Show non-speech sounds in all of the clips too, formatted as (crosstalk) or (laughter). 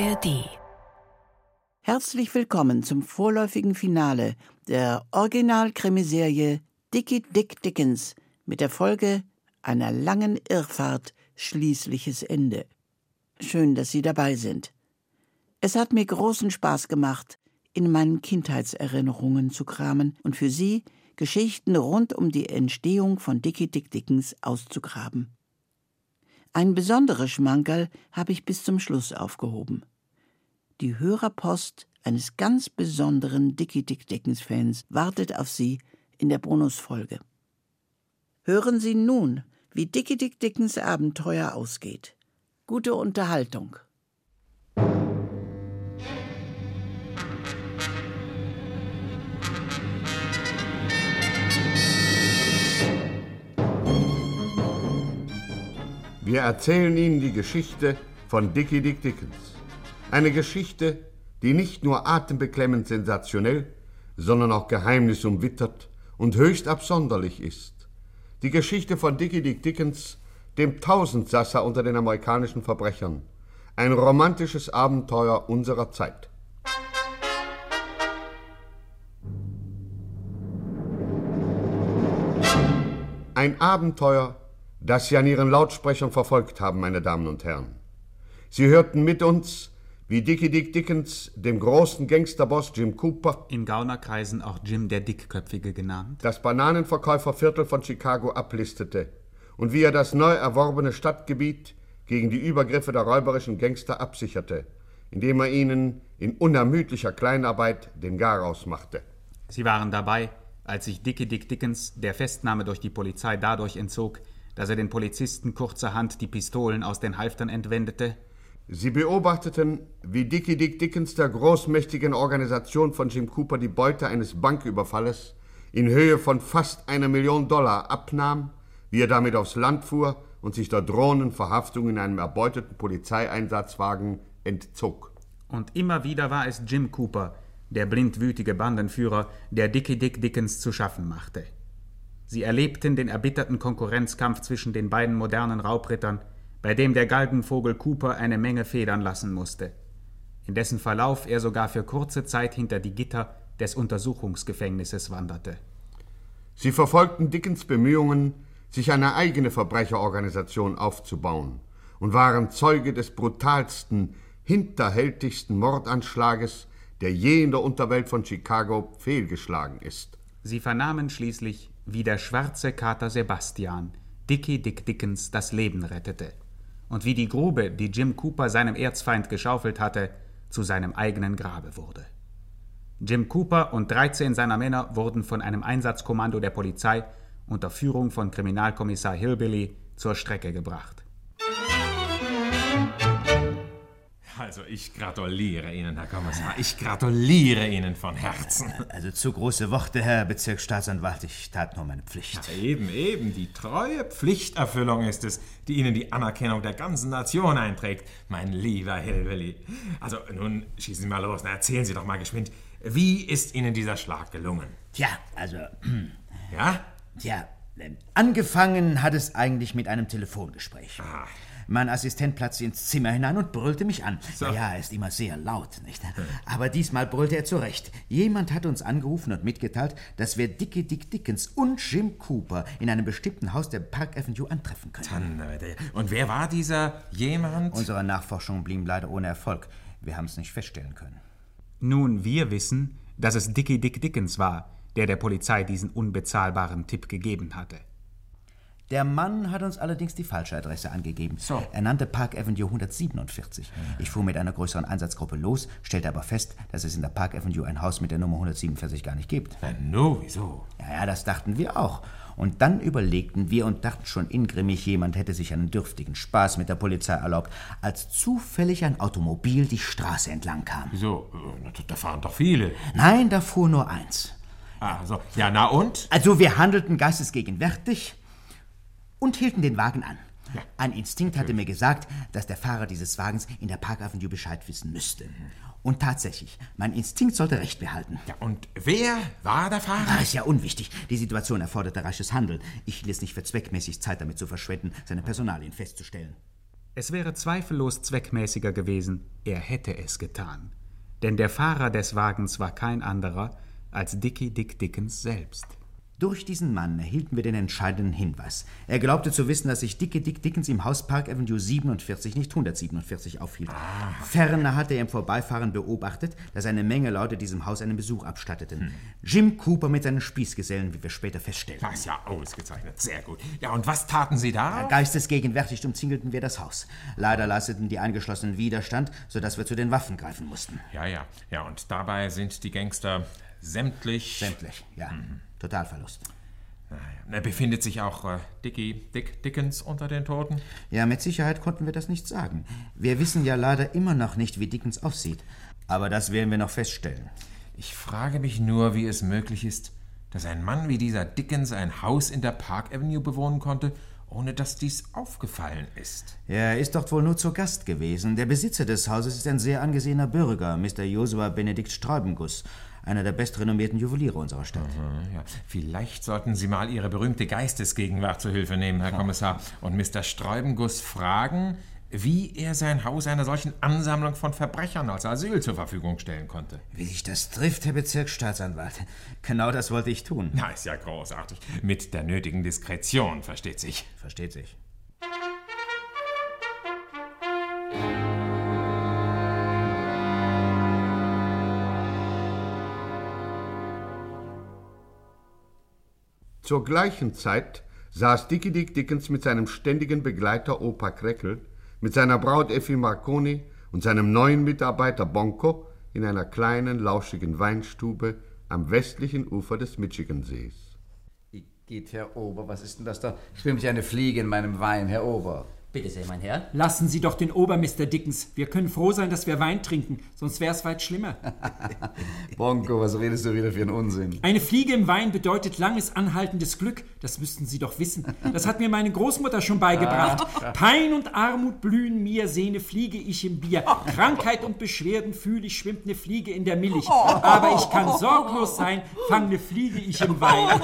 ARD. Herzlich willkommen zum vorläufigen Finale der Original-Krimiserie Dickie Dick Dickens mit der Folge einer langen Irrfahrt schließliches Ende. Schön, dass Sie dabei sind. Es hat mir großen Spaß gemacht, in meinen Kindheitserinnerungen zu kramen und für Sie Geschichten rund um die Entstehung von Dickie Dick Dickens auszugraben. Ein besonderes Schmankerl habe ich bis zum Schluss aufgehoben. Die Hörerpost eines ganz besonderen Dickie Dick Dickens Fans wartet auf Sie in der Bonusfolge. Hören Sie nun, wie Dickie Dick Dickens Abenteuer ausgeht. Gute Unterhaltung. Wir erzählen Ihnen die Geschichte von Dickie Dick Dickens. Eine Geschichte, die nicht nur atembeklemmend sensationell, sondern auch geheimnisumwittert und höchst absonderlich ist. Die Geschichte von Dickie Dick Dickens, dem Tausendsasser unter den amerikanischen Verbrechern. Ein romantisches Abenteuer unserer Zeit. Ein Abenteuer, das Sie an Ihren Lautsprechern verfolgt haben, meine Damen und Herren. Sie hörten mit uns, wie Dickie Dick Dickens dem großen Gangsterboss Jim Cooper, in Gaunerkreisen auch Jim der Dickköpfige genannt, das Bananenverkäuferviertel von Chicago ablistete und wie er das neu erworbene Stadtgebiet gegen die Übergriffe der räuberischen Gangster absicherte, indem er ihnen in unermüdlicher Kleinarbeit den Garaus machte. Sie waren dabei, als sich Dickie Dick Dickens der Festnahme durch die Polizei dadurch entzog, dass er den Polizisten kurzerhand die Pistolen aus den Halftern entwendete? Sie beobachteten, wie Dickie Dick Dickens der großmächtigen Organisation von Jim Cooper die Beute eines Banküberfalles in Höhe von fast einer Million Dollar abnahm, wie er damit aufs Land fuhr und sich der drohenden Verhaftung in einem erbeuteten Polizeieinsatzwagen entzog. Und immer wieder war es Jim Cooper, der blindwütige Bandenführer, der Dickie Dick Dickens zu schaffen machte. Sie erlebten den erbitterten Konkurrenzkampf zwischen den beiden modernen Raubrittern, bei dem der Galgenvogel Cooper eine Menge federn lassen musste. In dessen Verlauf er sogar für kurze Zeit hinter die Gitter des Untersuchungsgefängnisses wanderte. Sie verfolgten Dickens Bemühungen, sich eine eigene Verbrecherorganisation aufzubauen und waren Zeuge des brutalsten, hinterhältigsten Mordanschlages, der je in der Unterwelt von Chicago fehlgeschlagen ist. Sie vernahmen schließlich, wie der schwarze Kater Sebastian Dickie Dick Dickens das Leben rettete und wie die Grube, die Jim Cooper seinem Erzfeind geschaufelt hatte, zu seinem eigenen Grabe wurde. Jim Cooper und 13 seiner Männer wurden von einem Einsatzkommando der Polizei unter Führung von Kriminalkommissar Hillbilly zur Strecke gebracht. Also ich gratuliere Ihnen, Herr Kommissar. Ich gratuliere Ihnen von Herzen. Also zu große Worte, Herr Bezirksstaatsanwalt. Ich tat nur meine Pflicht. Ja, eben, eben. Die treue Pflichterfüllung ist es, die Ihnen die Anerkennung der ganzen Nation einträgt, mein lieber Hillbilly. Also nun schießen Sie mal los. Na, erzählen Sie doch mal geschwind. Wie ist Ihnen dieser Schlag gelungen? Tja, also. Ja? (clears throat) Tja, angefangen hat es eigentlich mit einem Telefongespräch. Ah. Mein Assistent platzte ins Zimmer hinein und brüllte mich an. So. Ja, er ist immer sehr laut, nicht? Aber diesmal brüllte er zurecht. Jemand hat uns angerufen und mitgeteilt, dass wir Dickie Dick Dickens und Jim Cooper in einem bestimmten Haus der Park Avenue antreffen können. Donnerwetter. Und wer war dieser jemand? Unsere Nachforschungen blieben leider ohne Erfolg. Wir haben es nicht feststellen können. Nun, wir wissen, dass es Dickie Dick Dickens war, der der Polizei diesen unbezahlbaren Tipp gegeben hatte. Der Mann hat uns allerdings die falsche Adresse angegeben. So. Er nannte Park Avenue 147. Ich fuhr mit einer größeren Einsatzgruppe los, stellte aber fest, dass es in der Park Avenue ein Haus mit der Nummer 147 gar nicht gibt. Na, no, wieso? Ja, ja, das dachten wir auch. Und dann überlegten wir und dachten schon ingrimmig, jemand hätte sich einen dürftigen Spaß mit der Polizei erlaubt, als zufällig ein Automobil die Straße entlang kam. Wieso? Na, Da fahren doch viele. Nein, da fuhr nur eins. Ah, so. Ja, na und? Also wir handelten geistesgegenwärtig und hielten den Wagen an. Ein Instinkt hatte mir gesagt, dass der Fahrer dieses Wagens in der Park Avenue Bescheid wissen müsste. Und tatsächlich, mein Instinkt sollte recht behalten. Ja, und wer war der Fahrer? Ah, ist ja unwichtig. Die Situation erforderte rasches Handeln. Ich hielt es nicht für zweckmäßig, Zeit damit zu verschwenden, seine Personalien festzustellen. Es wäre zweifellos zweckmäßiger gewesen, er hätte es getan. Denn der Fahrer des Wagens war kein anderer als Dickie Dick Dickens selbst. Durch diesen Mann erhielten wir den entscheidenden Hinweis. Er glaubte zu wissen, dass sich Dicke Dick Dickens im Haus Park Avenue 47, nicht 147 aufhielt. Ferner hatte er im Vorbeifahren beobachtet, dass eine Menge Leute diesem Haus einen Besuch abstatteten. Jim Cooper mit seinen Spießgesellen, wie wir später feststellten. Das ist ja ausgezeichnet. Sehr gut. Ja, und was taten Sie da? Geistesgegenwärtig umzingelten wir das Haus. Leider leisteten die Eingeschlossenen Widerstand, sodass wir zu den Waffen greifen mussten. Ja, ja. Ja, und dabei sind die Gangster sämtlich. Sämtlich, ja. Totalverlust. Na, Befindet sich auch äh, Dickie Dick Dickens unter den Toten? Ja, mit Sicherheit konnten wir das nicht sagen. Wir wissen ja leider immer noch nicht, wie Dickens aussieht. Aber das werden wir noch feststellen. Ich frage mich nur, wie es möglich ist, dass ein Mann wie dieser Dickens ein Haus in der Park Avenue bewohnen konnte, ohne dass dies aufgefallen ist. Er ist dort wohl nur zu Gast gewesen. Der Besitzer des Hauses ist ein sehr angesehener Bürger, Mr. Josua Benedikt Straubenguss, einer der bestrenommierten Juweliere unserer Stadt. Hm, Ja, vielleicht sollten Sie mal Ihre berühmte Geistesgegenwart zu Hilfe nehmen, Herr Kommissar, und Mr. Sträubenguss fragen, wie er sein Haus einer solchen Ansammlung von Verbrechern als Asyl zur Verfügung stellen konnte. Wie sich das trifft, Herr Bezirksstaatsanwalt. Genau das wollte ich tun. Na, ist ja großartig. Mit der nötigen Diskretion, versteht sich. Versteht sich. Zur gleichen Zeit saß Dickie Dick Dickens mit seinem ständigen Begleiter Opa Kreckel, mit seiner Braut Effi Marconi und seinem neuen Mitarbeiter Bonko in einer kleinen, lauschigen Weinstube am westlichen Ufer des Michigansees. Geht, Herr Ober, was ist denn das da? Schwimmt ja eine Fliege in meinem Wein, Herr Ober. Bitte sehr, mein Herr. Lassen Sie doch den Ober, Mr. Dickens. Wir können froh sein, dass wir Wein trinken, sonst wäre es weit schlimmer. (laughs) Bonko, was redest du wieder für einen Unsinn? Eine Fliege im Wein bedeutet langes, anhaltendes Glück. Das müssten Sie doch wissen. Das hat mir meine Großmutter schon beigebracht. Pein und Armut blühen mir, sehne Fliege ich im Bier. Krankheit und Beschwerden fühle ich, schwimmt eine Fliege in der Milch. Aber ich kann sorglos sein, fang eine Fliege ich im Wein.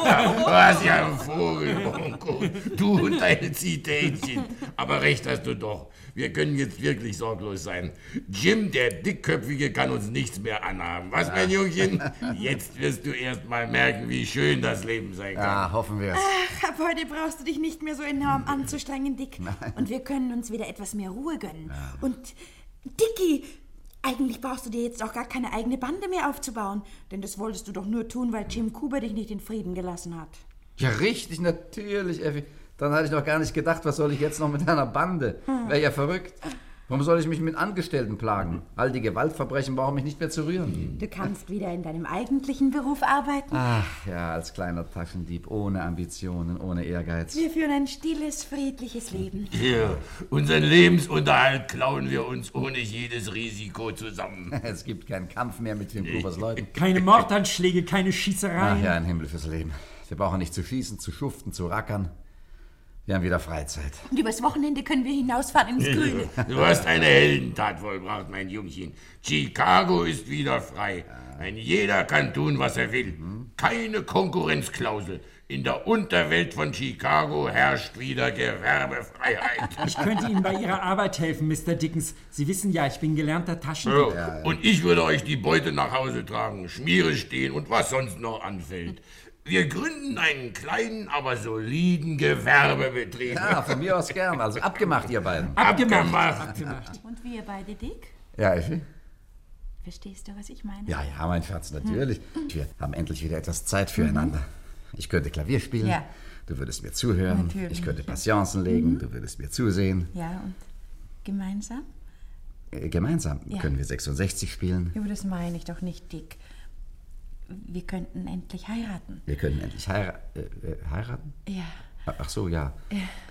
Was ja ein Vogel, Bonko. Du und deine Zitätchen. Aber recht hast du doch. Wir können jetzt wirklich sorglos sein. Jim, der Dickköpfige, kann uns nichts mehr anhaben. Was, mein Jungchen? (laughs) Jetzt wirst du erst mal merken, wie schön das Leben sein kann. Ah, hoffen wir es. Ach, ab heute brauchst du dich nicht mehr so enorm anzustrengen, Dick. Und wir können uns wieder etwas mehr Ruhe gönnen. Und Dicky, eigentlich brauchst du dir jetzt auch gar keine eigene Bande mehr aufzubauen. Denn das wolltest du doch nur tun, weil Jim Cooper dich nicht in Frieden gelassen hat. Ja, richtig, natürlich, Effi. Dann hatte ich noch gar nicht gedacht, was soll ich jetzt noch mit (laughs) einer Bande? Wäre ja verrückt. Warum soll ich mich mit Angestellten plagen? All die Gewaltverbrechen brauchen mich nicht mehr zu rühren. Du kannst wieder in deinem eigentlichen Beruf arbeiten. Ach ja, als kleiner Taschendieb, ohne Ambitionen, ohne Ehrgeiz. Wir führen ein stilles, friedliches Leben. Hier, unseren Lebensunterhalt klauen wir uns ohne jedes Risiko zusammen. (laughs) Es gibt keinen Kampf mehr mit Tim Coopers Leuten. Keine Mordanschläge, keine Schießereien. Ach ja, ein Himmel fürs Leben. Wir brauchen nicht zu schießen, zu schuften, zu rackern. Wir haben wieder Freizeit. Und übers Wochenende können wir hinausfahren ins Grüne. Du hast eine Heldentat vollbracht, mein Jungchen. Chicago ist wieder frei. Ein jeder kann tun, was er will. Keine Konkurrenzklausel. In der Unterwelt von Chicago herrscht wieder Gewerbefreiheit. (laughs) Ich könnte Ihnen bei Ihrer Arbeit helfen, Mr. Dickens. Sie wissen ja, ich bin gelernter Taschendieb. So, Und ich würde euch die Beute nach Hause tragen, Schmiere stehen und was sonst noch anfällt. Wir gründen einen kleinen, aber soliden Gewerbebetrieb. Ja, von mir aus gern. Also abgemacht, ihr beiden. Abgemacht. Und wir beide, Dick? Ja, Effi? Verstehst du, was ich meine? Ja, ja, mein Schatz, natürlich. Wir haben endlich wieder etwas Zeit füreinander. Ich könnte Klavier spielen. Ja. Du würdest mir zuhören. Natürlich. Ich könnte Passionsen legen. Du würdest mir zusehen. Ja, und gemeinsam? Äh, Gemeinsam Ja. können wir 66 spielen. Ja, aber das meine ich doch nicht, Dick. Wir könnten endlich heiraten. Wir können endlich heira äh, äh, heiraten. Ja. Ach so, ja.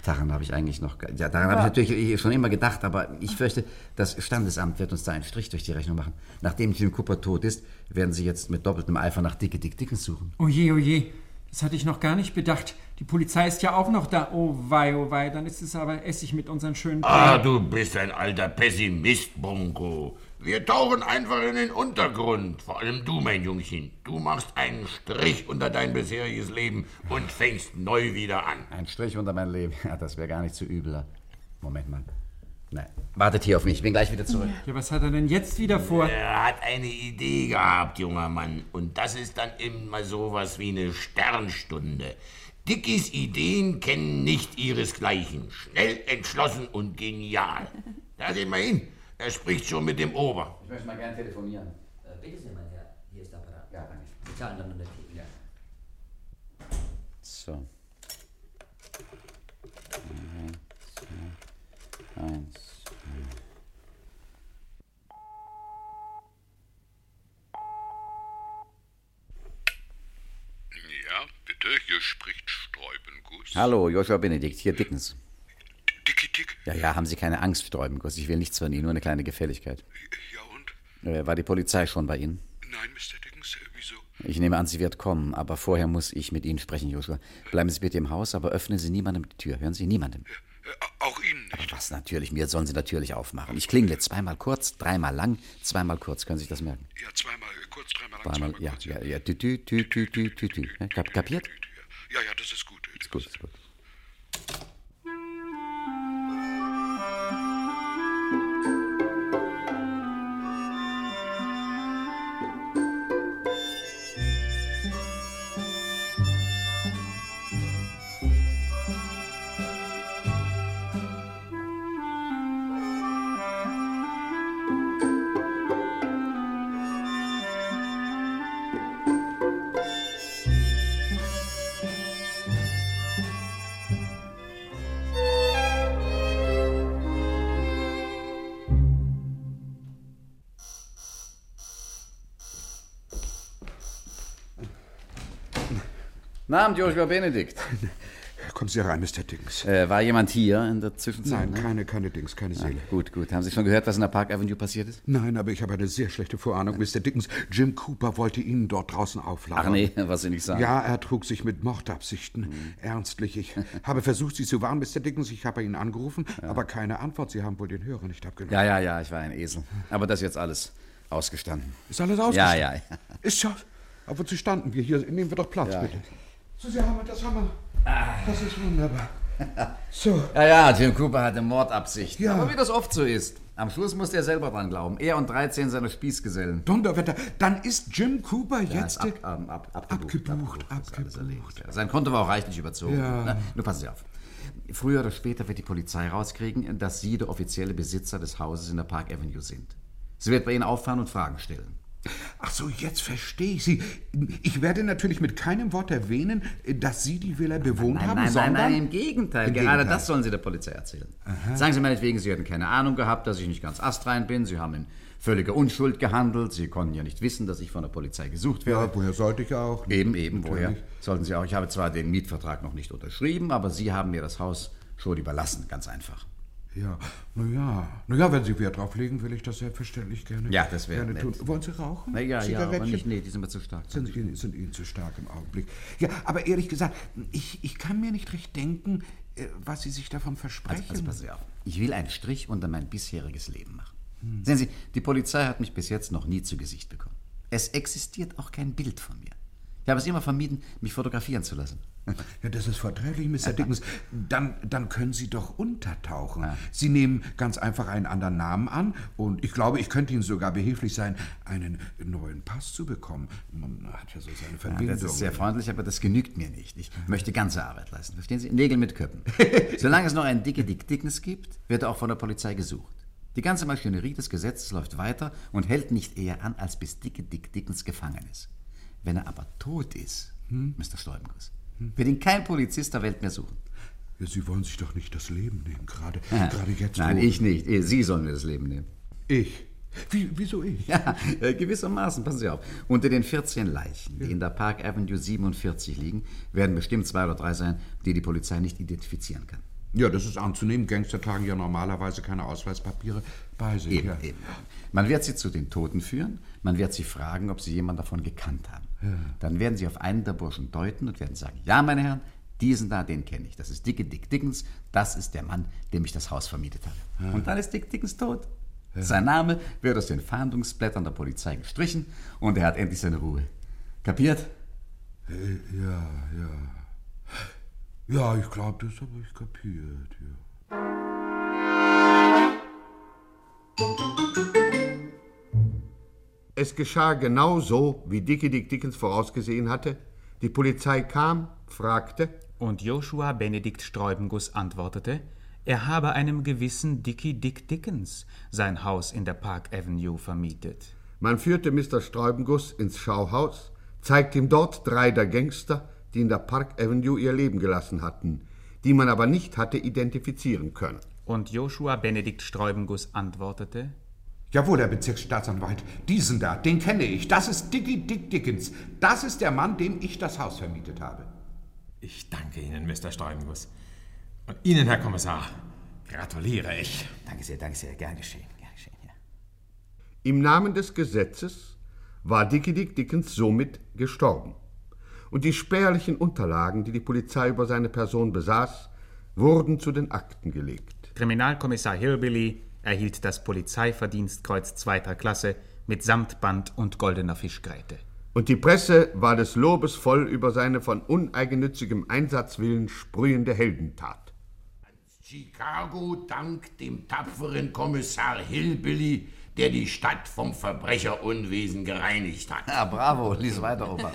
Daran habe ich eigentlich noch. Ja, daran habe ich natürlich schon immer gedacht, aber ich fürchte, das Standesamt wird uns da einen Strich durch die Rechnung machen. Nachdem Jim Cooper tot ist, werden sie jetzt mit doppeltem Eifer nach Dicke Dick Dickens suchen. Oje, oje, das hatte ich noch gar nicht bedacht. Die Polizei ist ja auch noch da. Oh wei, oh wei, dann ist es aber Essig mit unseren schönen Ah, du bist ein alter Pessimist, Bonko. Wir tauchen einfach in den Untergrund. Vor allem du, mein Jungchen. Du machst einen Strich unter dein bisheriges Leben und fängst neu wieder an. Ein Strich unter mein Leben. Ja, das wäre gar nicht so übel. Moment mal. Nein. Wartet hier auf mich, ich bin gleich wieder zurück. Ja, was hat er denn jetzt wieder vor? Er hat eine Idee gehabt, junger Mann. Und das ist dann immer sowas wie eine Sternstunde. Dickies Ideen kennen nicht ihresgleichen. Schnell, entschlossen und genial. Da sehen wir hin. Er spricht schon mit dem Ober. Ich möchte mal gerne telefonieren. Äh, bitte sehr, mein Herr. Hier ist der Apparat. Ja, danke. Sie zahlen dann 100 Ja. So. Eins, zwei, eins, zwei. Ja, bitte, hier spricht Sträubenguss. Hallo, Joshua Benedikt, hier Dickens. Ja, ja, haben Sie keine Angst, Sträubenguss. Ich will nichts von Ihnen, nur eine kleine Gefälligkeit. Ja und? Äh, War die Polizei schon bei Ihnen? Nein, Mr. Dickens, wieso? Ich nehme an, sie wird kommen, aber vorher muss ich mit Ihnen sprechen, Joshua. Bleiben Sie bitte im Haus, aber öffnen Sie niemandem die Tür. Hören Sie niemandem. Äh, auch Ihnen nicht. Was natürlich, mir sollen Sie natürlich aufmachen. Ich klingle zweimal kurz, dreimal lang, zweimal kurz. Können Sie sich das merken? Ja, zweimal äh, kurz, dreimal lang, Zweimal, zweimal ja, kurz. ja, ja. Tü, tü, tü, tü, tü, tü, tü. Ja, Kap kapiert? Ja, ja, das ist gut. Ist gut, ist gut. Guten Abend, Joshua Benedikt. (laughs) Kommen Sie rein, Mr. Dings. Äh, war jemand hier in der Zwischenzeit? Nein, ne? keine, keine Dings, keine Seele. Gut, gut. Haben Sie schon gehört, was in der Park Avenue passiert ist? Nein, aber ich habe eine sehr schlechte Vorahnung, Mr. Dickens. Jim Cooper wollte Ihnen dort draußen auflauern. Ach nee, (laughs) was Sie nicht sagen. Ja, er trug sich mit Mordabsichten. Ernstlich, ich (laughs) habe versucht, Sie zu warnen, Mr. Dickens. Ich habe ihn angerufen, aber keine Antwort. Sie haben wohl den Hörer nicht abgenommen. Ja, ja, ja, ich war ein Esel. Aber das ist jetzt alles ausgestanden. Ist alles Ja, ausgestanden? ja, ja. Ist ja. Aber wozu standen wir hier? Nehmen wir doch Platz, Ja. bitte. So, Sie haben das haben wir. Das ist wunderbar. So. Ja, ja, Jim Cooper hatte Mordabsichten. Ja. Aber wie das oft so ist. Am Schluss musste er selber dran glauben. Er und 13 seiner Spießgesellen. Donnerwetter, dann ist Jim Cooper Ja, jetzt... ab, ab, ab, abgebucht. Abgebucht, erledigt. Ja. Sein Konto war auch reichlich überzogen. Ja. Na, nur passen Sie auf. Früher oder später wird die Polizei rauskriegen, dass Sie der offizielle Besitzer des Hauses in der Park Avenue sind. Sie wird bei Ihnen auffahren und Fragen stellen. Ach so, jetzt verstehe ich Sie. Ich werde natürlich mit keinem Wort erwähnen, dass Sie die Villa bewohnt Nein, haben, nein, nein, sondern... nein, im Gegenteil. Im Gerade Gegenteil. das sollen Sie der Polizei erzählen. Sagen Sie meinetwegen, Sie hätten keine Ahnung gehabt, dass ich nicht ganz astrein bin. Sie haben in völliger Unschuld gehandelt. Sie konnten ja nicht wissen, dass ich von der Polizei gesucht werde. Ja, woher sollte ich auch? Eben, eben, woher Natürlich. sollten Sie auch. Ich habe zwar den Mietvertrag noch nicht unterschrieben, aber Sie haben mir das Haus schon überlassen, ganz einfach. Ja, na ja. Na ja, wenn Sie Wert drauf legen, will ich das selbstverständlich gerne. Ja, das wäre gerne nett. tun. Wollen Sie rauchen? Na ja, ja, aber nicht, nee, die sind mir zu stark. Sind, Ihnen- sind Ihnen zu stark im Augenblick. Ja, aber ehrlich gesagt, ich, ich kann mir nicht recht denken, äh, was Sie sich davon versprechen. Also, also passen Sie auf. Ich will einen Strich unter mein bisheriges Leben machen. Sehen Sie, die Polizei hat mich bis jetzt noch nie zu Gesicht bekommen. Es existiert auch kein Bild von mir. Ich habe es immer vermieden, mich fotografieren zu lassen. (laughs) Ja, das ist vortrefflich, Mr. (laughs) Dickens. Dann, dann können Sie doch untertauchen. Sie nehmen ganz einfach einen anderen Namen an und ich glaube, ich könnte Ihnen sogar behilflich sein, einen neuen Pass zu bekommen. Man hat ja so seine Ja, Verbindung. das ist sehr freundlich, aber das genügt mir nicht. Ich möchte ganze Arbeit leisten. Verstehen Sie? Nägel mit Köppen. (laughs) Solange es noch einen dicke Dick Dickens gibt, wird er auch von der Polizei gesucht. Die ganze Maschinerie des Gesetzes läuft weiter und hält nicht eher an, als bis dicke Dick Dickens gefangen ist. Wenn er aber tot ist, Mr. Stolbenguss, wird ihn kein Polizist der Welt mehr suchen. Ja, Sie wollen sich doch nicht das Leben nehmen, gerade, Ja. gerade jetzt. Nein, ich nicht. Sie sollen mir das Leben nehmen. Ich? Wie, wieso ich? Ja, äh, gewissermaßen, passen Sie auf. Unter den 14 Leichen, die in der Park Avenue 47 liegen, werden bestimmt zwei oder drei sein, die die Polizei nicht identifizieren kann. Ja, das ist anzunehmen. Gangster tragen ja normalerweise keine Ausweispapiere bei sich. Eben, ja. eben. Man wird sie zu den Toten führen, man wird sie fragen, ob sie jemanden davon gekannt haben. Dann werden sie auf einen der Burschen deuten und werden sagen, ja, meine Herren, diesen da, den kenne ich. Das ist Dicke Dick Dickens, das ist der Mann, dem ich das Haus vermietet habe. Und dann ist Dick Dickens tot. Sein Name wird aus den Fahndungsblättern der Polizei gestrichen und er hat endlich seine Ruhe. Kapiert? Äh, Ja, ja. Ja, ich glaube, das habe ich kapiert. Ja. Es geschah genau so, wie Dickie Dick Dickens vorausgesehen hatte. Die Polizei kam, fragte. Und Joshua Benedikt Sträubenguss antwortete, er habe einem gewissen Dickie Dick Dickens sein Haus in der Park Avenue vermietet. Man führte Mr. Sträubenguss ins Schauhaus, zeigte ihm dort drei der Gangster, die in der Park Avenue ihr Leben gelassen hatten, die man aber nicht hatte identifizieren können. Und Joshua Benedikt Sträubenguss antwortete, Jawohl, Herr Bezirksstaatsanwalt, diesen da, den kenne ich. Das ist Dickie Dick Dickens. Das ist der Mann, dem ich das Haus vermietet habe. Ich danke Ihnen, Mr. Steubenguss. Und Ihnen, Herr Kommissar, gratuliere ich. Danke sehr, danke sehr. Gern geschehen, gern geschehen. Ja. Im Namen des Gesetzes war Dickie Dick Dickens somit gestorben. Und die spärlichen Unterlagen, die die Polizei über seine Person besaß, wurden zu den Akten gelegt. Kriminalkommissar Hillbilly erhielt das Polizeiverdienstkreuz zweiter Klasse mit Samtband und goldener Fischgräte. Und die Presse war des Lobes voll über seine von uneigennützigem Einsatzwillen sprühende Heldentat. Chicago dank dem tapferen Kommissar Hillbilly, der die Stadt vom Verbrecherunwesen gereinigt hat. Ja, bravo, lies weiter, Opa.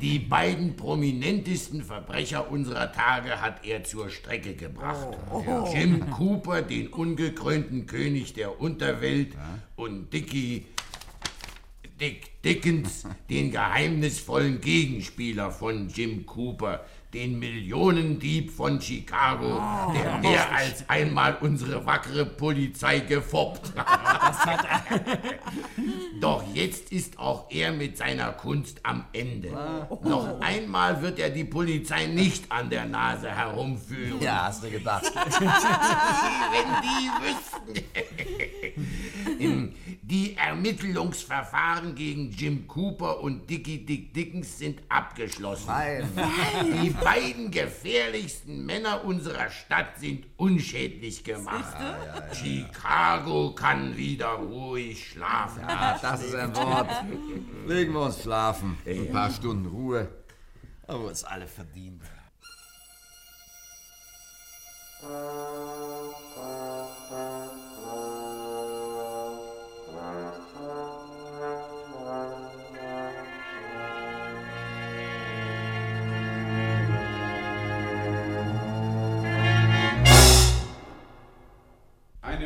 Die beiden prominentesten Verbrecher unserer Tage hat er zur Strecke gebracht. Jim Cooper, den ungekrönten König der Unterwelt, und Dickie Dick Dickens, den geheimnisvollen Gegenspieler von Jim Cooper, den Millionendieb von Chicago, der mehr als einmal unsere wackere Polizei gefoppt hat. (laughs) Doch jetzt ist auch er mit seiner Kunst am Ende. Noch einmal wird er die Polizei nicht an der Nase herumführen. Ja, hast du gedacht. (laughs) Wenn die wüssten. (laughs) Die Ermittlungsverfahren gegen Jim Cooper und Dickie Dick Dickens sind abgeschlossen. Nein. Die beiden gefährlichsten Männer unserer Stadt sind unschädlich gemacht. Chicago kann wieder ruhig schlafen. Ja, das ist ein Wort. Legen wir uns schlafen. Ein paar Stunden Ruhe. Aber uns alle verdient.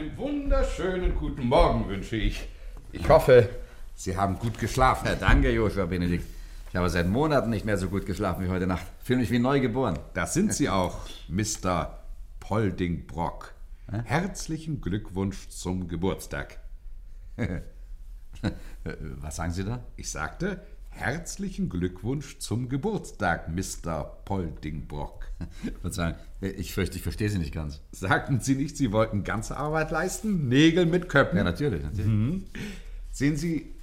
Einen wunderschönen guten Morgen wünsche ich. Ich hoffe, Sie haben gut geschlafen. Ja, danke, Joshua Benedikt. Ich habe seit Monaten nicht mehr so gut geschlafen wie heute Nacht. Fühle mich wie neu geboren. Das sind Sie auch, Mr. Poldingbrock. Herzlichen Glückwunsch zum Geburtstag. (laughs) Was sagen Sie da? Ich sagte, herzlichen Glückwunsch zum Geburtstag, Mr. Poldingbrock. Verzeihung, ich fürchte, ich verstehe Sie nicht ganz. Sagten Sie nicht, Sie wollten ganze Arbeit leisten? Nägel mit Köppen. Ja, natürlich, natürlich. Mhm. Sehen Sie,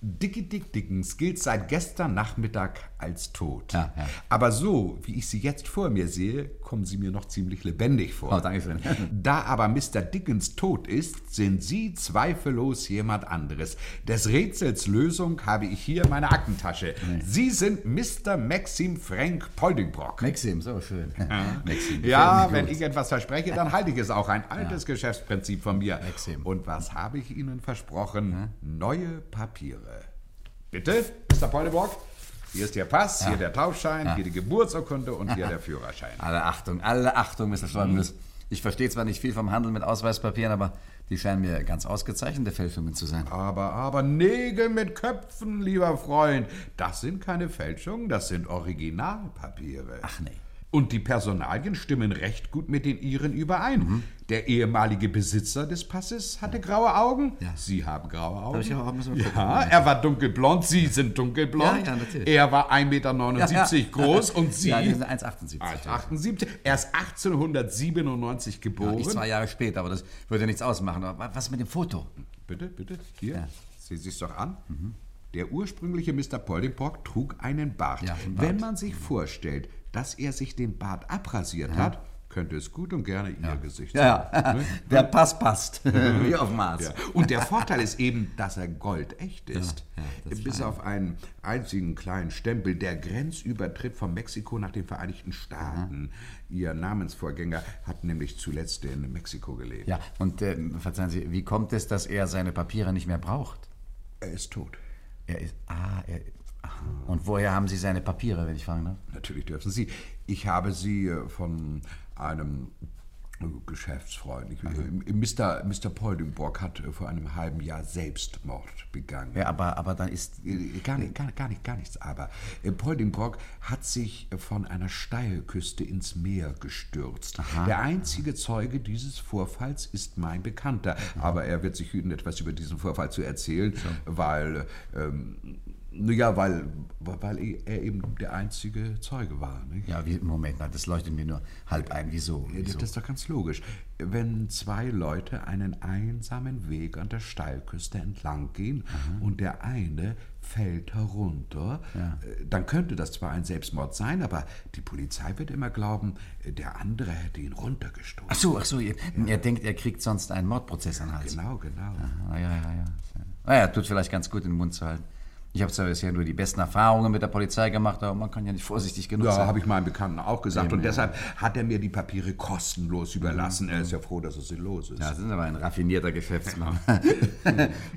Dickie Dick Dickens gilt seit gestern Nachmittag als tot. Ja, ja. Aber so, wie ich Sie jetzt vor mir sehe, kommen Sie mir noch ziemlich lebendig vor. Oh, danke schön. (laughs) Da aber Mr. Dickens tot ist, sind Sie zweifellos jemand anderes. Des Rätsels Lösung habe ich hier in meiner Aktentasche. Sie sind Mr. Maxim Frank Poldingbrock. Maxim, so schön. (laughs) Maxim. Ja, wenn ich etwas verspreche, dann halte ich es auch. Ein (laughs) altes Geschäftsprinzip von mir. Maxim. Und was habe ich Ihnen versprochen? Neue Papiere. Bitte, Mr. Poldingbrock? Hier ist Ihr Pass, hier der Tauschschein, hier die Geburtsurkunde und hier der Führerschein. Alle Achtung, alle Achtung, Mr. Stolbenbüss. Ich verstehe zwar nicht viel vom Handel mit Ausweispapieren, aber die scheinen mir ganz ausgezeichnete Fälschungen zu sein. Aber, aber Nägel mit Köpfen, lieber Freund. Das sind keine Fälschungen, das sind Originalpapiere. Ach nee. Und die Personalien stimmen recht gut mit den Ihren überein. Mhm. Der ehemalige Besitzer des Passes hatte graue Augen. Ja. Sie haben graue Augen. ich auch, müssen wir gucken. ja, er war dunkelblond, Sie sind dunkelblond. Ja, ja, natürlich. Er war 1,79 Meter groß und Sie... Ja, die sind 1,78. 1,78. Er ist 1897 geboren. Ich zwei Jahre später, aber das würde nichts ausmachen. Aber was mit dem Foto? Bitte, bitte, hier. Sehen Sie es doch an. Der ursprüngliche Mr. Poldingbrock trug einen Bart. Ja, einen Bart. Wenn man sich vorstellt, dass er sich den Bart abrasiert hat, könnte es gut und gerne Ihr Gesicht Ja, ja. Ne? (laughs) Der Pass passt. (laughs) Wie auf Mars. Ja. Und der Vorteil ist eben, dass er goldecht ist. ja, ist Bis auf einen einzigen kleinen Stempel, der Grenzübertritt von Mexiko nach den Vereinigten Staaten. Ihr Namensvorgänger hat nämlich zuletzt in Mexiko gelebt. Ja, und äh, verzeihen Sie, wie kommt es, dass er seine Papiere nicht mehr braucht? Er ist tot. Er ist. Ah, er. aha. Und woher haben Sie seine Papiere, wenn ich fragen darf? Natürlich dürfen Sie. Ich habe sie äh, von einem Geschäftsfreund. Ich, äh, Mr. Mr. Poldingborg hat äh, vor einem halben Jahr Selbstmord begangen. Ja, aber, aber dann ist. Gar, nicht, gar, gar, nicht, gar nichts. Aber Poldingbrock hat sich von einer Steilküste ins Meer gestürzt. Der einzige Zeuge dieses Vorfalls ist mein Bekannter. Aber er wird sich hüten, etwas über diesen Vorfall zu erzählen, weil. Ähm, ja, weil, weil er eben der einzige Zeuge war. Nicht? Ja, wie, Moment mal, das leuchtet mir nur halb ein. Wieso? Ja, Wieso? Das ist doch ganz logisch. Wenn zwei Leute einen einsamen Weg an der Steilküste entlang gehen und der eine fällt herunter, äh, dann könnte das zwar ein Selbstmord sein, aber die Polizei wird immer glauben, äh, der andere hätte ihn runtergestoßen. Ach so, ach so. Er, er denkt, er kriegt sonst einen Mordprozess an Hals. Genau, genau. Ah, ja, ja, ja. Naja, tut vielleicht ganz gut, den Mund zu halten. Ich habe zwar bisher nur die besten Erfahrungen mit der Polizei gemacht, aber man kann ja nicht vorsichtig genug Ja, sein. habe ich meinem Bekannten auch gesagt. Eben, und ja. deshalb hat er mir die Papiere kostenlos überlassen. Er ist ja froh, dass er sie los ist. Ja, Sie sind aber ein raffinierter Geschäftsmann. (laughs)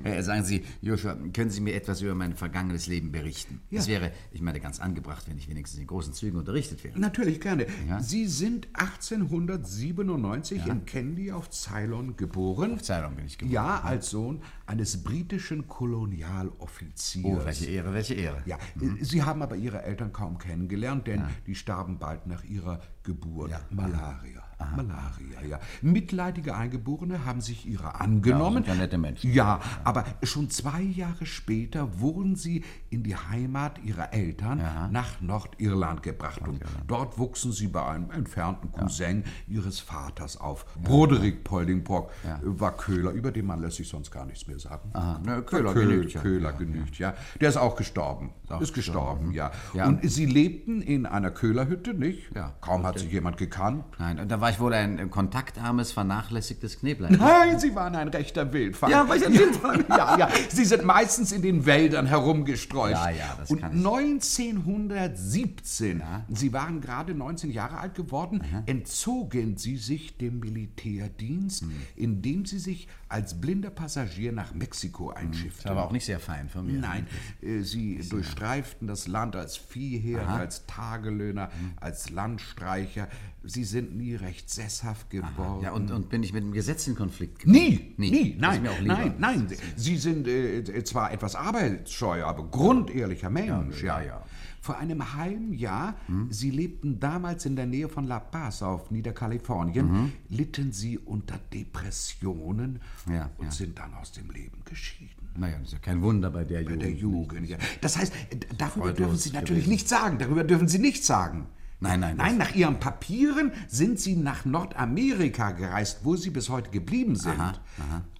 Äh, Sagen Sie, Joshua, können Sie mir etwas über mein vergangenes Leben berichten? Es wäre, ich meine, ganz angebracht, wenn ich wenigstens in großen Zügen unterrichtet wäre. Natürlich, gerne. Ja. Sie sind 1897 in Candy auf Ceylon geboren. Auf Ceylon bin ich geboren. Ja, als Sohn eines britischen Kolonialoffiziers. Oh, welche Ehre, welche Ehre. Ja, äh, Sie haben aber Ihre Eltern kaum kennengelernt, denn die starben bald nach ihrer Geburt. Malaria. Malaria, ja. Mitleidige Eingeborene haben sich ihrer angenommen. ja nette Menschen. Ja, aber schon zwei Jahre später wurden sie in die Heimat ihrer Eltern nach Nordirland gebracht. Und dort wuchsen sie bei einem entfernten Cousin ihres Vaters auf. Broderick Poldingbrock war Köhler, über den man lässt sich sonst gar nichts mehr sagen. Aha, ne, Köhler Köhler genügt, ja. Köhler genügt, ja. Der ist auch gestorben. auch ist gestorben, ja. Ja. Und sie lebten in einer Köhlerhütte, nicht? Ja. Kaum hat sich jemand gekannt. Nein, und da war ich wohl ein kontaktarmes, vernachlässigtes Kneblein. Nein, sie waren ein rechter Wildfang. Ja, war ich ein Wildfang? (laughs) ja, ja. Sie sind meistens in den Wäldern herumgestreut. Ja, ja, das Und kann ich. 1917, Sie waren gerade 19 Jahre alt geworden, entzogen Sie sich dem Militärdienst, Hm. indem Sie sich als blinder Passagier nach Mexiko einschifften. Das war aber auch nicht sehr fein von mir. Nein, äh, sie durchstreiften das Land als Viehherr, als Tagelöhner, Hm. als Landstreicher. Sie sind nie recht sesshaft geworden. Ja, und, und bin ich mit dem Gesetz in Konflikt Nie, Nie. nie, Das nein, nein, nein. Sie sind äh, zwar etwas arbeitsscheu, aber grundehrlicher Mensch, ja, ja, ja. Vor einem halben Jahr, Sie lebten damals in der Nähe von La Paz auf Niederkalifornien, litten Sie unter Depressionen Ja, und ja. sind dann aus dem Leben geschieden. Naja, das ist ja kein Wunder bei der Bei Jugend. der Jugend, ja. Das heißt, d- darüber dürfen Sie natürlich gewesen. nichts sagen. Darüber dürfen Sie nichts sagen. Nein, nein, Nein, nach Ihren Papieren sind Sie nach Nordamerika gereist, wo Sie bis heute geblieben sind.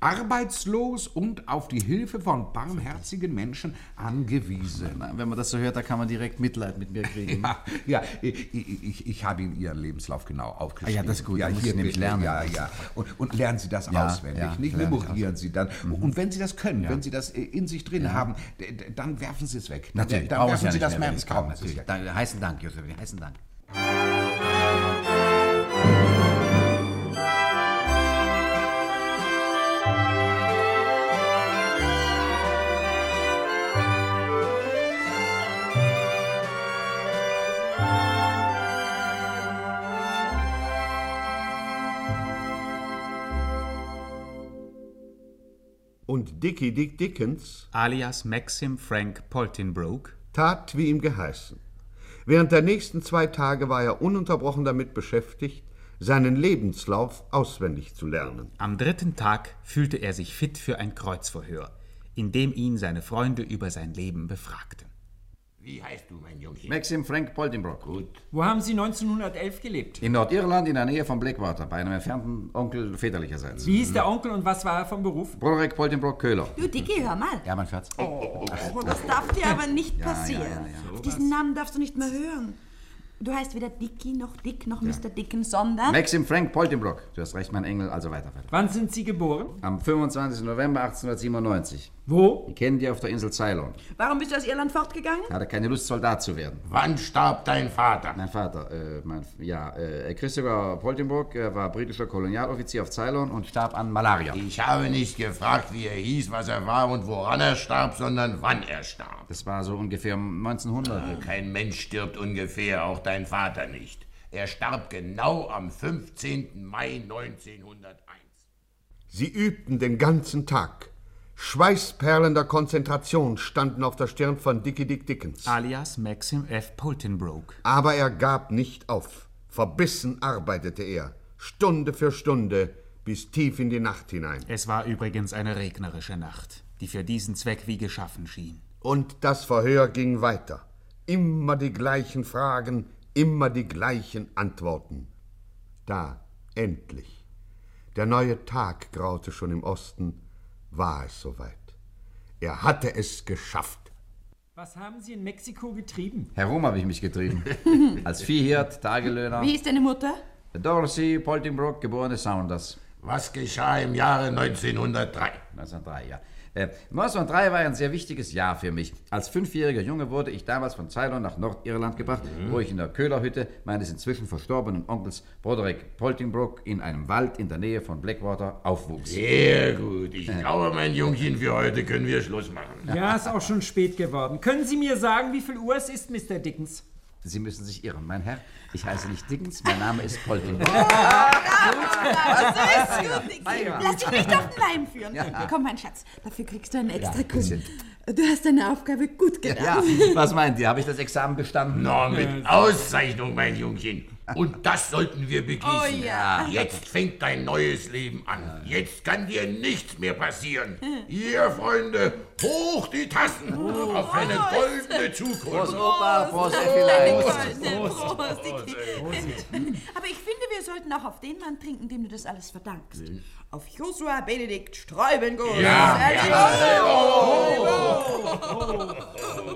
Arbeitslos und auf die Hilfe von barmherzigen Menschen angewiesen. Wenn man das so hört, da kann man direkt Mitleid mit mir kriegen. (laughs) Ja, ja ich, ich, ich habe Ihnen Ihren Lebenslauf genau aufgeschrieben. Ah ja, das ist gut, Ja, hier ich nämlich lernen. Ja, ja. Und, und lernen Sie das Ja, auswendig, ja, nicht? Memorieren Sie dann. Und wenn Sie das können, wenn Sie das äh, in sich drin haben, dann werfen Sie es weg. Natürlich, dann werfen Sie das kann, Kaum. heißen Dank, Josef, heißen Dank. Und Dickie Dick Dickens alias Maxim Frank Poltinbroke, tat, wie ihm geheißen. Während der nächsten zwei Tage war er ununterbrochen damit beschäftigt, seinen Lebenslauf auswendig zu lernen. Am dritten Tag fühlte er sich fit für ein Kreuzverhör, in dem ihn seine Freunde über sein Leben befragten. Wie heißt du, mein Jungchen? Maxim Frank Poldenbrock. Gut. Wo haben Sie 1911 gelebt? In Nordirland in der Nähe von Blackwater, bei einem entfernten Onkel väterlicherseits. Wie hieß der Onkel und was war er vom Beruf? Broderick Poldenbrock Köhler. Du, Dicky, hör mal. Ja, mein Schatz. Oh, das darf dir aber nicht Ja, passieren. ja, ja, ja. Auf diesen Namen darfst du nicht mehr hören. Du heißt weder Dicky noch Dick noch Mr. Dickens, sondern... Maxim Frank Poldenbrock. Du hast recht, mein Engel, also weiter, weiter. Wann sind Sie geboren? Am 25. November 1897. Wo? Die kennen die auf der Insel Ceylon. Warum bist du aus Irland fortgegangen? Hatte keine Lust, Soldat zu werden. Wann starb dein Vater? Mein Vater, äh, mein, ja, äh, Christopher Poltenburg, er war britischer Kolonialoffizier auf Ceylon und starb an Malaria. Ich habe nicht gefragt, wie er hieß, was er war und woran er starb, sondern wann er starb. Das war so ungefähr um 1900. Kein Mensch stirbt ungefähr, auch dein Vater nicht. Er starb genau am 15. Mai 1901. Sie übten den ganzen Tag. Schweißperlen der Konzentration standen auf der Stirn von Dickie Dick Dickens. Alias Maxim F. Poltenbroke. Aber er gab nicht auf. Verbissen arbeitete er, Stunde für Stunde, bis tief in die Nacht hinein. Es war übrigens eine regnerische Nacht, die für diesen Zweck wie geschaffen schien. Und das Verhör ging weiter. Immer die gleichen Fragen, immer die gleichen Antworten. Da, endlich. Der neue Tag graute schon im Osten, war es soweit. Er hatte es geschafft. Was haben Sie in Mexiko getrieben? Herum habe ich mich getrieben. (laughs) Als Viehhirt, Tagelöhner. Wie ist deine Mutter? Dorothy Poltingbrook, geborene Saunders. Was geschah im Jahre 1903? 1903, ja. Äh, 1903 war ein sehr wichtiges Jahr für mich. Als fünfjähriger Junge wurde ich damals von Ceylon nach Nordirland gebracht, wo ich in der Köhlerhütte meines inzwischen verstorbenen Onkels Broderick Poltingbrook in einem Wald in der Nähe von Blackwater aufwuchs. Sehr gut. Ich (laughs) glaube, mein Jungchen, für heute können wir Schluss machen. Ja, ist auch schon spät geworden. Können Sie mir sagen, wie viel Uhr es ist, Mr. Dickens? Sie müssen sich irren, mein Herr. Ich heiße nicht Dickens, mein Name ist Poltingbrook. Das ist gut, Dicky. Lass dich nicht auf den Leim führen. Ja. Komm, mein Schatz, dafür kriegst du einen extra Ja, Kuss. bisschen. Du hast deine Aufgabe gut getan. Ja, was meint ihr? Habe ich das Examen bestanden? Na, mit Auszeichnung, mein Jungchen. Und das sollten wir begießen. Oh ja. Jetzt fängt dein neues Leben an. Jetzt kann dir nichts mehr passieren. Ihr Freunde, hoch die Tassen auf eine goldene Zukunft. Prost, Opa, Prost, Prost, Dicky. Aber ich finde, wir sollten auch auf den Mann trinken, dem du das alles verdankst. Auf Joshua Benedikt Streubengut. Ja,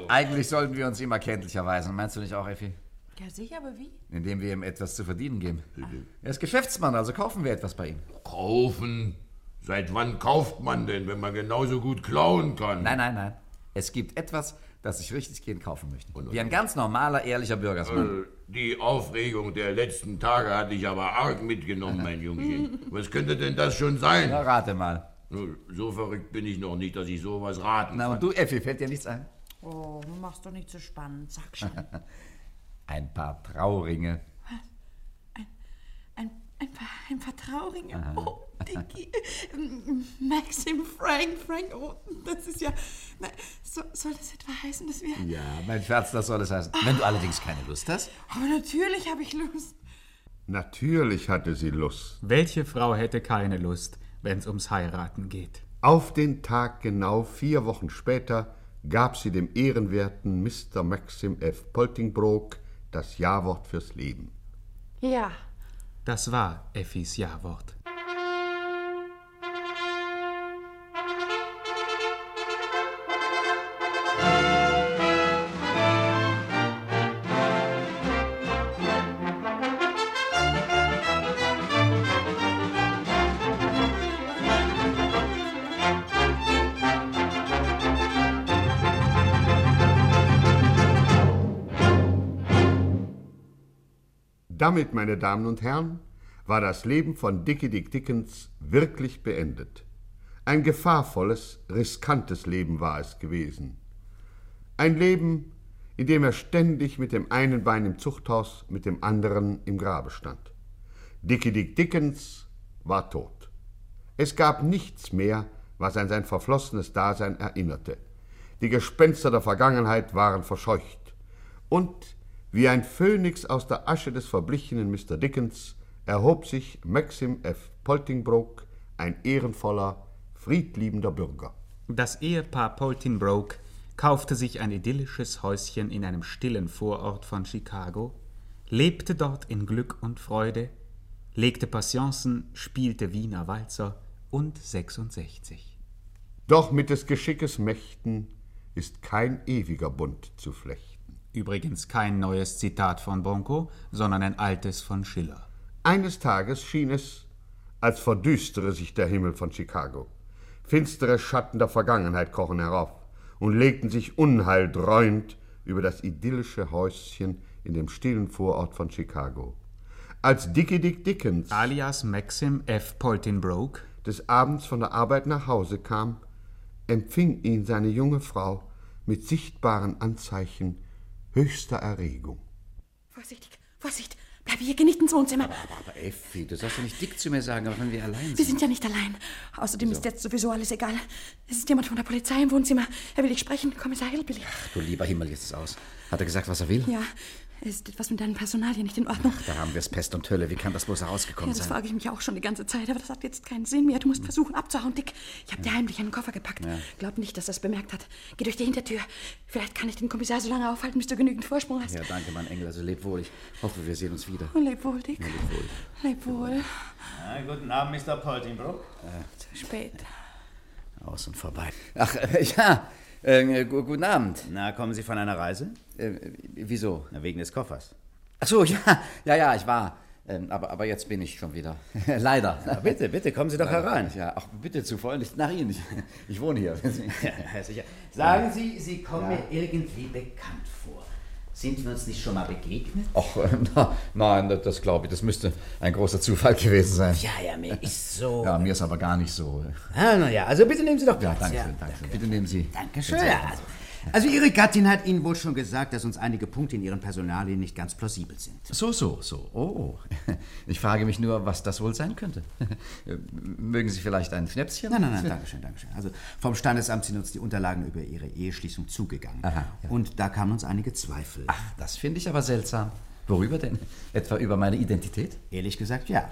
Eigentlich sollten wir uns ihm erkenntlich erweisen. Meinst du nicht auch, Effi? Ja, sicher, aber wie? Indem wir ihm etwas zu verdienen geben. Er ist Geschäftsmann, also kaufen wir etwas bei ihm. Kaufen? Seit wann kauft man denn, wenn man genauso gut klauen kann? Nein, nein, nein. Es gibt etwas, das ich richtig gehend kaufen möchte. Wie ein ganz normaler, ehrlicher Bürgersmann. Äh, Die Aufregung der letzten Tage hatte ich aber arg mitgenommen, mein Jungchen. (laughs) Was könnte denn das schon sein? Na, rate mal. So verrückt bin ich noch nicht, dass ich sowas raten Na, kann. und du, Effi, fällt dir nichts ein? Oh, du machst doch nicht so spannend. Sag schon. (laughs) Ein paar Trauringe. Ein, ein, paar, ein paar Trauringe. Oh, Dicky. (laughs) Maxim, Frank, Frank. Oh, das ist ja... Na, so, soll das etwa heißen, dass wir... Ja, mein Schatz, das soll es heißen. Wenn du allerdings keine Lust hast. Aber natürlich habe ich Lust. Natürlich hatte sie Lust. Welche Frau hätte keine Lust, wenn es ums Heiraten geht? Auf den Tag genau vier Wochen später gab sie dem ehrenwerten Mr. Maxim F. Poltingbrook das Ja-Wort fürs Leben. Ja. Das war Effis Ja-Wort. Damit, meine Damen und Herren, war das Leben von Dickie Dick Dickens wirklich beendet. Ein gefahrvolles, riskantes Leben war es gewesen. Ein Leben, in dem er ständig mit dem einen Bein im Zuchthaus, mit dem anderen im Grabe stand. Dickie Dick Dickens war tot. Es gab nichts mehr, was an sein verflossenes Dasein erinnerte. Die Gespenster der Vergangenheit waren verscheucht. Und wie ein Phönix aus der Asche des verblichenen Mr. Dickens erhob sich Maxim F. Poltingbroke, ein ehrenvoller, friedliebender Bürger. Das Ehepaar Poltinbroke kaufte sich ein idyllisches Häuschen in einem stillen Vorort von Chicago, lebte dort in Glück und Freude, legte Passionsen, spielte Wiener Walzer und 66. Doch mit des Geschickes Mächten ist kein ewiger Bund zu flechten. Übrigens kein neues Zitat von Bonko, sondern ein altes von Schiller. Eines Tages schien es, als verdüstere sich der Himmel von Chicago. Finstere Schatten der Vergangenheit krochen herauf und legten sich unheildreuend über das idyllische Häuschen in dem stillen Vorort von Chicago. Als Dickie Dick Dickens alias Maxim F. Poltinbroke des Abends von der Arbeit nach Hause kam, empfing ihn seine junge Frau mit sichtbaren Anzeichen höchster Erregung. Vorsichtig, Vorsicht. Bleib hier, geh nicht ins Wohnzimmer. Aber Effi, du sollst ja nicht dick zu mir sagen, auch wenn wir allein sind. Wir sind ja nicht allein. Außerdem ist jetzt sowieso alles egal. Es ist jemand von der Polizei im Wohnzimmer. Er will dich sprechen, Kommissar Hillbilly. Du lieber Himmel, jetzt ist es aus. Hat er gesagt, was er will? Ja, ist etwas mit deinen Personalien nicht in Ordnung. Da haben wir es Pest und Hölle. Wie kann das bloß herausgekommen Ja, das sein? frage ich mich auch schon die ganze Zeit, aber das hat jetzt keinen Sinn mehr. Du musst versuchen abzuhauen, Dick. Ich habe dir heimlich einen Koffer gepackt. Ja. Glaub nicht, dass er es bemerkt hat. Geh durch die Hintertür. Vielleicht kann ich den Kommissar so lange aufhalten, bis du genügend Vorsprung hast. Ja, danke, mein Engel. Also leb wohl. Ich hoffe, wir sehen uns wieder. Leb wohl, Dick. leb wohl. Leb wohl. guten Abend, Mr. Poltingbrook. Spät. Aus und vorbei. Ach, äh, ja. Äh, gu- guten Abend. Na, kommen Sie von einer Reise? Äh, wieso? Na, wegen des Koffers. Ach so, (laughs) ja. Ja, ja, ich war. Ähm, aber, aber jetzt bin ich schon wieder. (laughs) Leider. Na, bitte, bitte, kommen Sie doch Leider. herein. Ja, ach, bitte zu freundlich. Nach Ihnen. Ich, ich wohne hier. (laughs) Ja. Sagen Sie, Sie kommen mir irgendwie bekannt vor. Sind wir uns nicht schon mal begegnet? Ach, äh, (laughs) na, nein, das- glaube ich. Das müsste ein großer Zufall gewesen sein. Ja, ja, mir (laughs) ist so. Ja, mir ist aber gar nicht so. Ah, na ja, also bitte nehmen Sie doch Ja, Platz. danke schön, danke schön. Bitte nehmen Sie. Dankeschön. Ja, also, also Ihre Gattin hat Ihnen wohl schon gesagt, dass uns einige Punkte in Ihren Personalien nicht ganz plausibel sind. So, so, so. Oh, (laughs) ich frage mich nur, was das wohl sein könnte. (laughs) Mögen Sie vielleicht ein Schnäpschen? Nein, nein, nein, Dankeschön, Dankeschön. Also vom Standesamt sind uns die Unterlagen über Ihre Eheschließung zugegangen. Aha, Und da kamen uns einige Zweifel. Ach, das finde ich aber seltsam. Worüber denn? Etwa über meine Identität? Ehrlich gesagt, ja.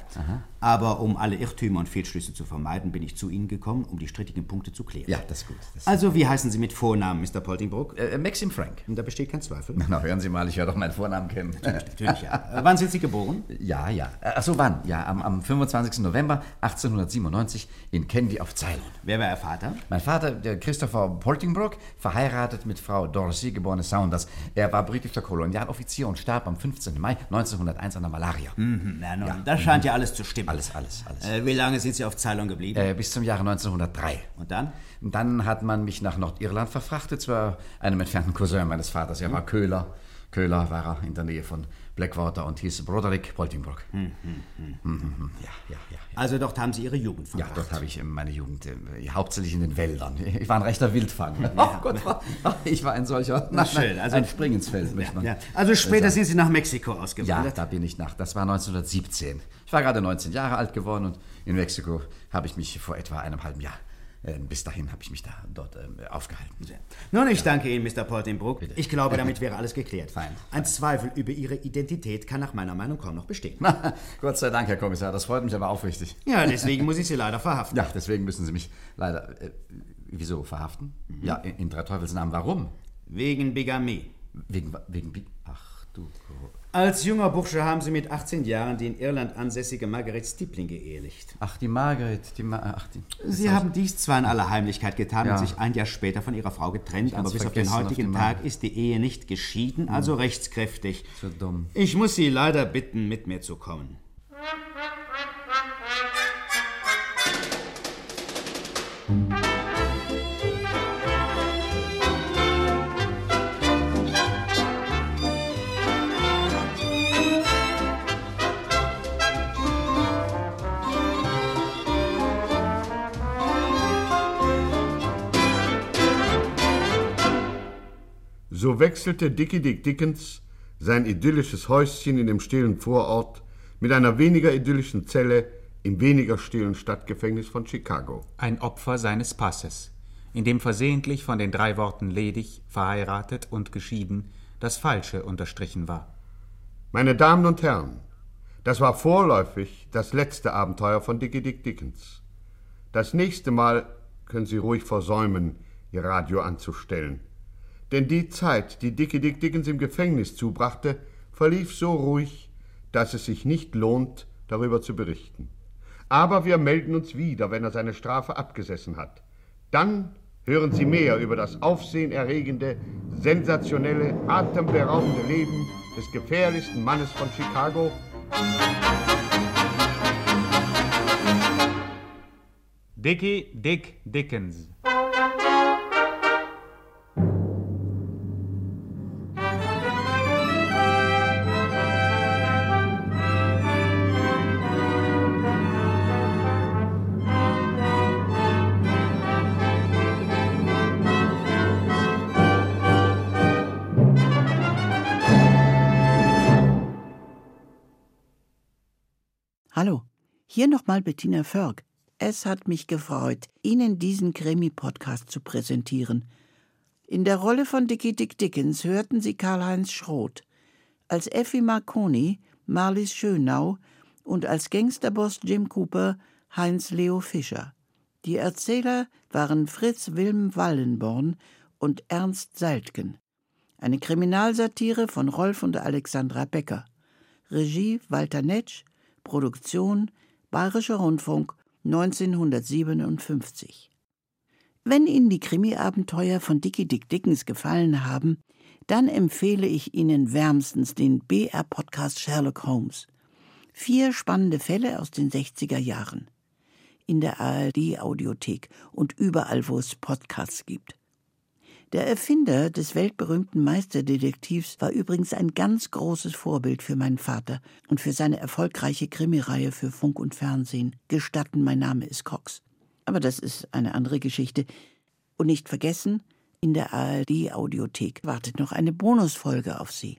Aber um alle Irrtümer und Fehlschlüsse zu vermeiden, bin ich zu Ihnen gekommen, um die strittigen Punkte zu klären. Ja, das ist gut. Das Also, wie heißen Sie mit Vornamen, Mr. Poltingbrook? äh, Maxim Frank. Da besteht kein Zweifel. (laughs) Na, hören Sie mal, ich höre doch meinen Vornamen kennen. Natürlich, ja. Äh, Wann sind Sie geboren? (laughs) Ja, ja. Ach so, wann? Ja, am, am 25. November 1897 in Candy auf Ceylon. Wer war Ihr Vater? Mein Vater, der Christopher Poltingbrook, verheiratet mit Frau Dorsey, geborene Saunders. Er war britischer Kolonialoffizier und starb am 15. Mai 1901 an der Malaria. Mhm, na nun, das scheint ja alles zu stimmen. Alles, alles, alles. Äh, wie lange sind Sie auf Ceylon geblieben? Äh, bis zum Jahre 1903. Und dann? Und dann hat man mich nach Nordirland verfrachtet, zu einem entfernten Cousin meines Vaters. Er war Köhler. Köhler war er in der Nähe von Blackwater und hieß Broderick Poltingbrook. Hm, Mhm, Ja, ja, ja. Also dort haben Sie Ihre Jugend Ja, verbracht. dort habe ich meine Jugend äh, hauptsächlich in den Wäldern. (laughs) Ich war ein rechter Wildfang. (laughs) Oh Gott, (laughs) ich war ein solcher. Na schön, also- ein Spring ins Feld, möchte man. Ja. Also später sagen. sind Sie nach Mexiko Ja, ausgewandert. da bin ich nach. Das war 1917. Ich war gerade 19 Jahre alt geworden und in Mexiko habe ich mich vor etwa einem halben Jahr, äh, bis dahin habe ich mich da dort ähm, aufgehalten. Nun, ich danke Ihnen, Mr. Poltingbrook. Ich glaube, damit (laughs) wäre alles geklärt. Fein. Ein Zweifel über Ihre Identität kann nach meiner Meinung kaum noch bestehen. (laughs) Gott sei Dank, Herr Kommissar, das freut mich aber aufrichtig. Ja, deswegen muss ich Sie leider verhaften. (laughs) Ja, deswegen müssen Sie mich leider. Äh, wieso verhaften? Ja, in, in drei Teufelsnamen. Warum? Wegen Bigamie. Wegen. wegen Ach du. Gro- Als junger Bursche haben Sie mit 18 Jahren die in Irland ansässige Margaret Stipling geehelicht. Ach, die Margaret. Die Ma ach, die, Sie haben dies zwar in aller Heimlichkeit getan Ja. und sich ein Jahr später von Ihrer Frau getrennt, aber bis auf den auf heutigen die Tag ist die Ehe nicht geschieden, also rechtskräftig. So dumm. Ich muss Sie leider bitten, mit mir zu kommen. So wechselte Dickie Dick Dickens sein idyllisches Häuschen in dem stillen Vorort mit einer weniger idyllischen Zelle im weniger stillen Stadtgefängnis von Chicago. Ein Opfer seines Passes, in dem versehentlich von den drei Worten ledig, verheiratet und geschieden das Falsche unterstrichen war. Meine Damen und Herren, das war vorläufig das letzte Abenteuer von Dickie Dick Dickens. Das nächste Mal können Sie ruhig versäumen, Ihr Radio anzustellen. Denn die Zeit, die Dickie Dick Dickens im Gefängnis zubrachte, verlief so ruhig, dass es sich nicht lohnt, darüber zu berichten. Aber wir melden uns wieder, wenn er seine Strafe abgesessen hat. Dann hören Sie mehr über das aufsehenerregende, sensationelle, atemberaubende Leben des gefährlichsten Mannes von Chicago. Dickie Dick Dickens. Hier nochmal Bettina Förg. Es hat mich gefreut, Ihnen diesen Krimi-Podcast zu präsentieren. In der Rolle von Dickie Dick Dickens hörten Sie Karl-Heinz Schroth, als Effi Marconi Marlies Schönau und als Gangsterboss Jim Cooper Heinz Leo Fischer. Die Erzähler waren Fritz Wilm Wallenborn und Ernst Seiltgen. Eine Kriminalsatire von Rolf und Alexandra Becker. Regie Walter Netsch, Produktion Bayerischer Rundfunk 1957. Wenn Ihnen die Krimi-Abenteuer von Dickie Dick Dickens gefallen haben, dann empfehle ich Ihnen wärmstens den BR-Podcast Sherlock Holmes. Vier spannende Fälle aus den 60er Jahren. In der ARD-Audiothek und überall, wo es Podcasts gibt. Der Erfinder des weltberühmten Meisterdetektivs war übrigens ein ganz großes Vorbild für meinen Vater und für seine erfolgreiche Krimireihe für Funk und Fernsehen. Gestatten, mein Name ist Cox. Aber das ist eine andere Geschichte. Und nicht vergessen, in der ARD-Audiothek wartet noch eine Bonusfolge auf Sie.